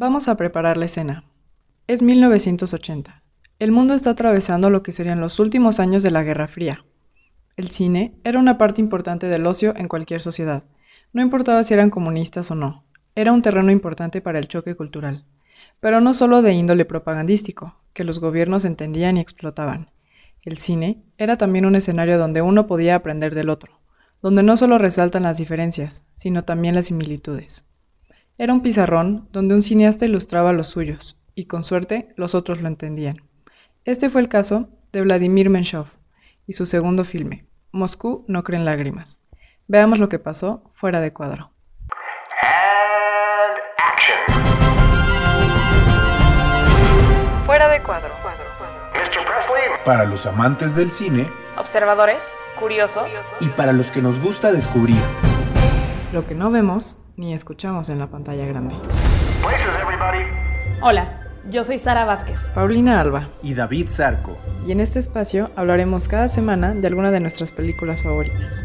Vamos a preparar la escena. Es 1980. El mundo está atravesando lo que serían los últimos años de la Guerra Fría. El cine era una parte importante del ocio en cualquier sociedad. No importaba si eran comunistas o no. Era un terreno importante para el choque cultural. Pero no solo de índole propagandístico, que los gobiernos entendían y explotaban. El cine era también un escenario donde uno podía aprender del otro, donde no solo resaltan las diferencias, sino también las similitudes. Era un pizarrón donde un cineasta ilustraba los suyos, y con suerte los otros lo entendían. Este fue el caso de Vladimir Menshov y su segundo filme, Moscú no cree en lágrimas. Veamos lo que pasó fuera de cuadro. Fuera de cuadro. Para los amantes del cine, observadores, curiosos y para los que nos gusta descubrir lo que no vemos ni escuchamos en la pantalla grande. Hola, yo soy Sara Vázquez, Paulina Alba y David Zarco. Y en este espacio hablaremos cada semana de alguna de nuestras películas favoritas.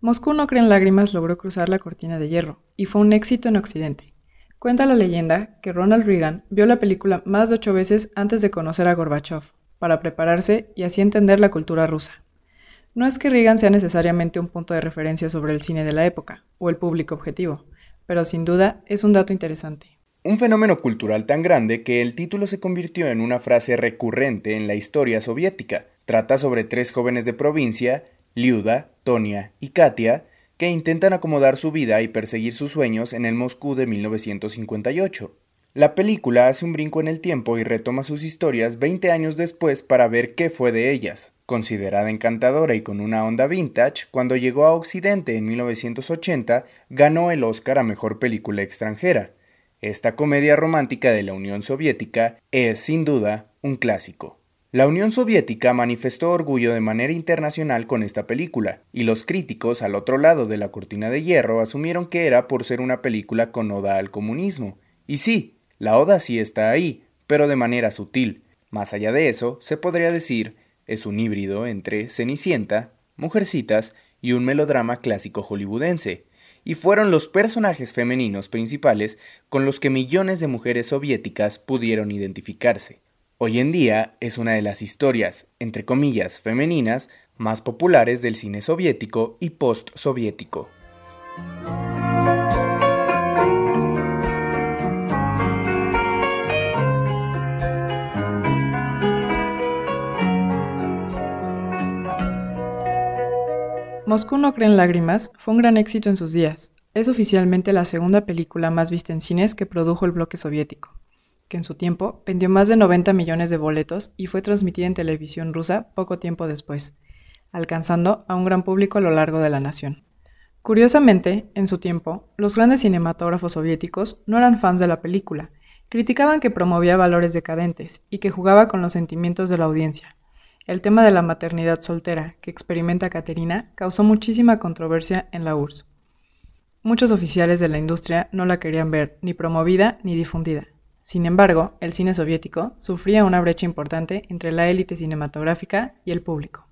Moscú no cree en lágrimas logró cruzar la cortina de hierro y fue un éxito en Occidente. Cuenta la leyenda que Ronald Reagan vio la película más de ocho veces antes de conocer a Gorbachev, para prepararse y así entender la cultura rusa. No es que Reagan sea necesariamente un punto de referencia sobre el cine de la época, o el público objetivo, pero sin duda es un dato interesante. Un fenómeno cultural tan grande que el título se convirtió en una frase recurrente en la historia soviética. Trata sobre tres jóvenes de provincia, Liuda, Tonia y Katia, que intentan acomodar su vida y perseguir sus sueños en el Moscú de 1958. La película hace un brinco en el tiempo y retoma sus historias 20 años después para ver qué fue de ellas. Considerada encantadora y con una onda vintage, cuando llegó a Occidente en 1980, ganó el Oscar a Mejor Película Extranjera. Esta comedia romántica de la Unión Soviética es, sin duda, un clásico. La Unión Soviética manifestó orgullo de manera internacional con esta película, y los críticos al otro lado de la cortina de hierro asumieron que era por ser una película con oda al comunismo. Y sí, la oda sí está ahí, pero de manera sutil. Más allá de eso, se podría decir, es un híbrido entre Cenicienta, Mujercitas y un melodrama clásico hollywoodense, y fueron los personajes femeninos principales con los que millones de mujeres soviéticas pudieron identificarse. Hoy en día es una de las historias, entre comillas, femeninas más populares del cine soviético y post-soviético. Moscú no cree en lágrimas fue un gran éxito en sus días. Es oficialmente la segunda película más vista en cines que produjo el bloque soviético que en su tiempo vendió más de 90 millones de boletos y fue transmitida en televisión rusa poco tiempo después, alcanzando a un gran público a lo largo de la nación. Curiosamente, en su tiempo, los grandes cinematógrafos soviéticos no eran fans de la película, criticaban que promovía valores decadentes y que jugaba con los sentimientos de la audiencia. El tema de la maternidad soltera que experimenta Caterina causó muchísima controversia en la URSS. Muchos oficiales de la industria no la querían ver ni promovida ni difundida, sin embargo, el cine soviético sufría una brecha importante entre la élite cinematográfica y el público.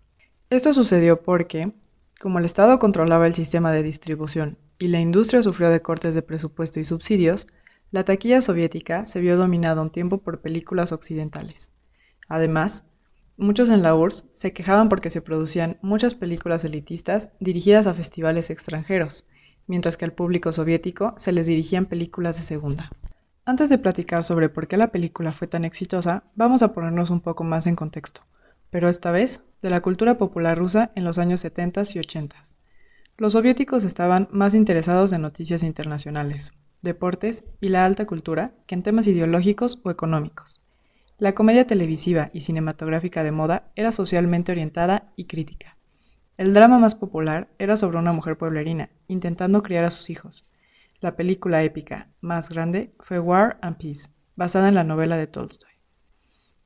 Esto sucedió porque, como el Estado controlaba el sistema de distribución y la industria sufrió de cortes de presupuesto y subsidios, la taquilla soviética se vio dominada un tiempo por películas occidentales. Además, muchos en la URSS se quejaban porque se producían muchas películas elitistas dirigidas a festivales extranjeros, mientras que al público soviético se les dirigían películas de segunda. Antes de platicar sobre por qué la película fue tan exitosa, vamos a ponernos un poco más en contexto, pero esta vez de la cultura popular rusa en los años 70 y 80. Los soviéticos estaban más interesados en noticias internacionales, deportes y la alta cultura que en temas ideológicos o económicos. La comedia televisiva y cinematográfica de moda era socialmente orientada y crítica. El drama más popular era sobre una mujer pueblerina, intentando criar a sus hijos, la película épica más grande fue War and Peace, basada en la novela de Tolstoy.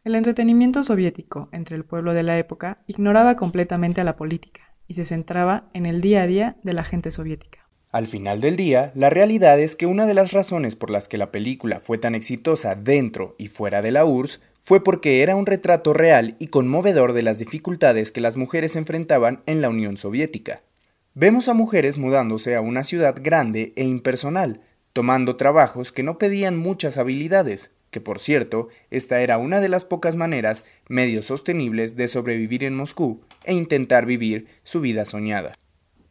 El entretenimiento soviético entre el pueblo de la época ignoraba completamente a la política y se centraba en el día a día de la gente soviética. Al final del día, la realidad es que una de las razones por las que la película fue tan exitosa dentro y fuera de la URSS fue porque era un retrato real y conmovedor de las dificultades que las mujeres enfrentaban en la Unión Soviética. Vemos a mujeres mudándose a una ciudad grande e impersonal, tomando trabajos que no pedían muchas habilidades, que por cierto, esta era una de las pocas maneras medio sostenibles de sobrevivir en Moscú e intentar vivir su vida soñada.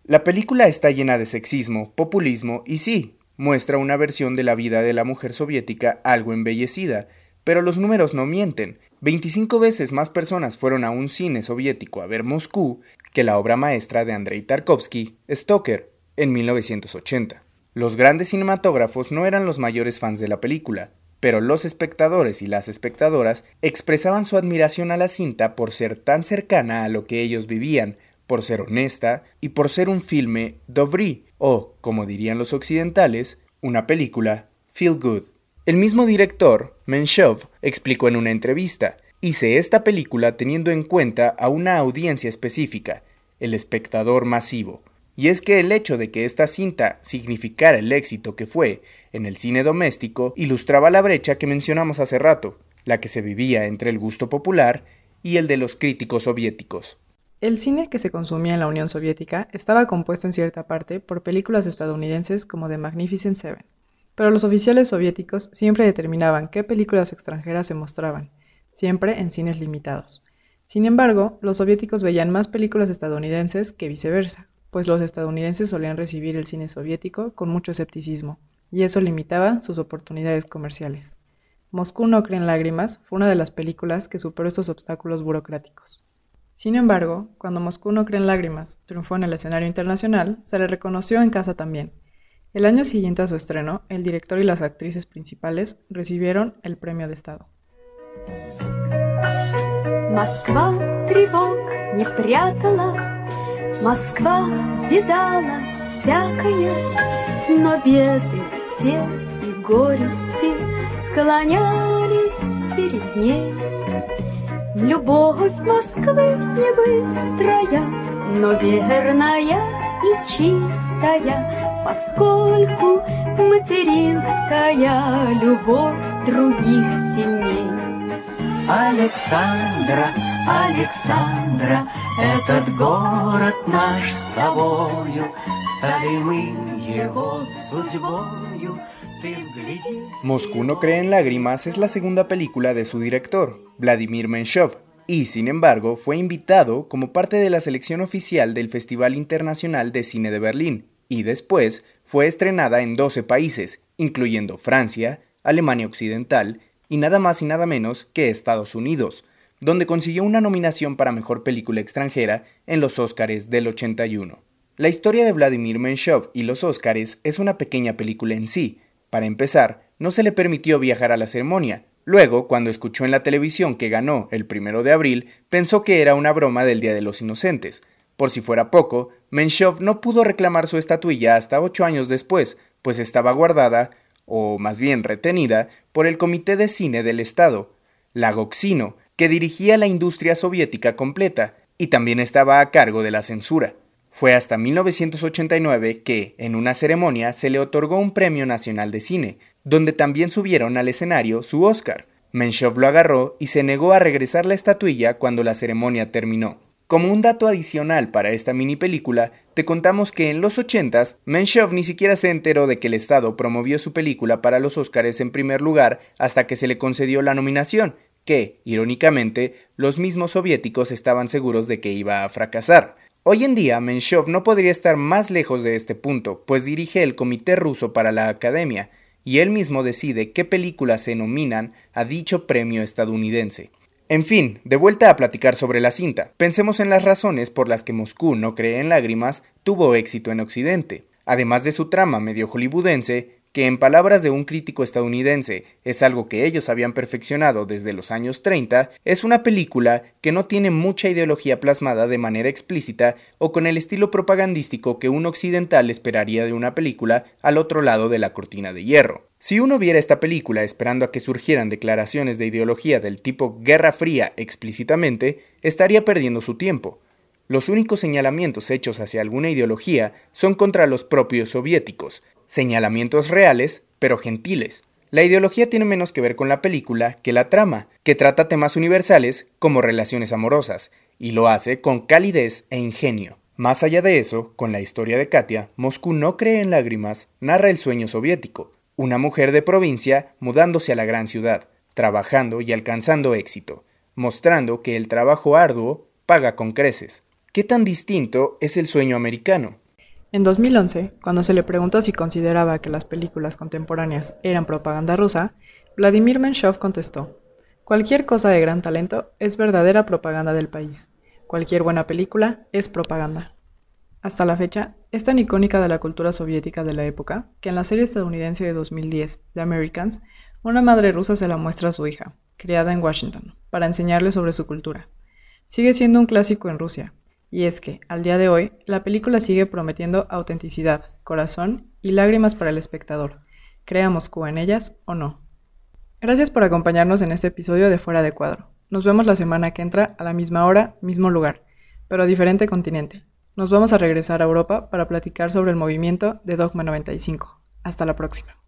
La película está llena de sexismo, populismo y sí, muestra una versión de la vida de la mujer soviética algo embellecida, pero los números no mienten. 25 veces más personas fueron a un cine soviético a ver Moscú que la obra maestra de Andrei Tarkovsky, Stoker, en 1980. Los grandes cinematógrafos no eran los mayores fans de la película, pero los espectadores y las espectadoras expresaban su admiración a la cinta por ser tan cercana a lo que ellos vivían, por ser honesta y por ser un filme dobry, o, como dirían los occidentales, una película feel good. El mismo director, Menshov, explicó en una entrevista, hice esta película teniendo en cuenta a una audiencia específica, el espectador masivo. Y es que el hecho de que esta cinta significara el éxito que fue en el cine doméstico ilustraba la brecha que mencionamos hace rato, la que se vivía entre el gusto popular y el de los críticos soviéticos. El cine que se consumía en la Unión Soviética estaba compuesto en cierta parte por películas estadounidenses como The Magnificent Seven, pero los oficiales soviéticos siempre determinaban qué películas extranjeras se mostraban, siempre en cines limitados. Sin embargo, los soviéticos veían más películas estadounidenses que viceversa, pues los estadounidenses solían recibir el cine soviético con mucho escepticismo, y eso limitaba sus oportunidades comerciales. Moscú no cree en lágrimas fue una de las películas que superó estos obstáculos burocráticos. Sin embargo, cuando Moscú no cree en lágrimas triunfó en el escenario internacional, se le reconoció en casa también, el año siguiente a su estreno, el director y las actrices principales recibieron el premio de Estado. Москва тревог не прятала, Москва видала всякое, Но беды все и горести Склонялись перед ней. Любовь Москвы не быстрая, Но верная и чистая, поскольку материнская любовь других сильней. Александра, Александра, этот город наш с тобою, стали мы его судьбою. Moscú no cree en lágrimas es la segunda película de su director, Vladimir Menshov, y sin embargo fue invitado como parte de la selección oficial del Festival Internacional de Cine de Berlín, y después fue estrenada en 12 países, incluyendo Francia, Alemania Occidental y nada más y nada menos que Estados Unidos, donde consiguió una nominación para Mejor Película Extranjera en los Óscares del 81. La historia de Vladimir Menshov y los Óscares es una pequeña película en sí. Para empezar, no se le permitió viajar a la ceremonia. Luego, cuando escuchó en la televisión que ganó el primero de abril, pensó que era una broma del Día de los Inocentes, por si fuera poco, Menshov no pudo reclamar su estatuilla hasta ocho años después, pues estaba guardada, o más bien retenida, por el Comité de Cine del Estado, la Goxino, que dirigía la industria soviética completa, y también estaba a cargo de la censura. Fue hasta 1989 que, en una ceremonia, se le otorgó un Premio Nacional de Cine, donde también subieron al escenario su Oscar. Menshov lo agarró y se negó a regresar la estatuilla cuando la ceremonia terminó. Como un dato adicional para esta mini película, te contamos que en los 80s, Menshov ni siquiera se enteró de que el Estado promovió su película para los Oscars en primer lugar hasta que se le concedió la nominación, que, irónicamente, los mismos soviéticos estaban seguros de que iba a fracasar. Hoy en día, Menshov no podría estar más lejos de este punto, pues dirige el Comité Ruso para la Academia, y él mismo decide qué películas se nominan a dicho premio estadounidense. En fin, de vuelta a platicar sobre la cinta, pensemos en las razones por las que Moscú no cree en lágrimas tuvo éxito en Occidente. Además de su trama medio hollywoodense, que en palabras de un crítico estadounidense es algo que ellos habían perfeccionado desde los años 30, es una película que no tiene mucha ideología plasmada de manera explícita o con el estilo propagandístico que un occidental esperaría de una película al otro lado de la cortina de hierro. Si uno viera esta película esperando a que surgieran declaraciones de ideología del tipo Guerra Fría explícitamente, estaría perdiendo su tiempo. Los únicos señalamientos hechos hacia alguna ideología son contra los propios soviéticos, señalamientos reales, pero gentiles. La ideología tiene menos que ver con la película que la trama, que trata temas universales como relaciones amorosas, y lo hace con calidez e ingenio. Más allá de eso, con la historia de Katia, Moscú no cree en lágrimas, narra el sueño soviético, una mujer de provincia mudándose a la gran ciudad, trabajando y alcanzando éxito, mostrando que el trabajo arduo paga con creces. ¿Qué tan distinto es el sueño americano? En 2011, cuando se le preguntó si consideraba que las películas contemporáneas eran propaganda rusa, Vladimir Menshov contestó, Cualquier cosa de gran talento es verdadera propaganda del país. Cualquier buena película es propaganda. Hasta la fecha, es tan icónica de la cultura soviética de la época que en la serie estadounidense de 2010, The Americans, una madre rusa se la muestra a su hija, criada en Washington, para enseñarle sobre su cultura. Sigue siendo un clásico en Rusia, y es que, al día de hoy, la película sigue prometiendo autenticidad, corazón y lágrimas para el espectador, crea Moscú en ellas o no. Gracias por acompañarnos en este episodio de Fuera de Cuadro. Nos vemos la semana que entra a la misma hora, mismo lugar, pero a diferente continente. Nos vamos a regresar a Europa para platicar sobre el movimiento de Dogma 95. Hasta la próxima.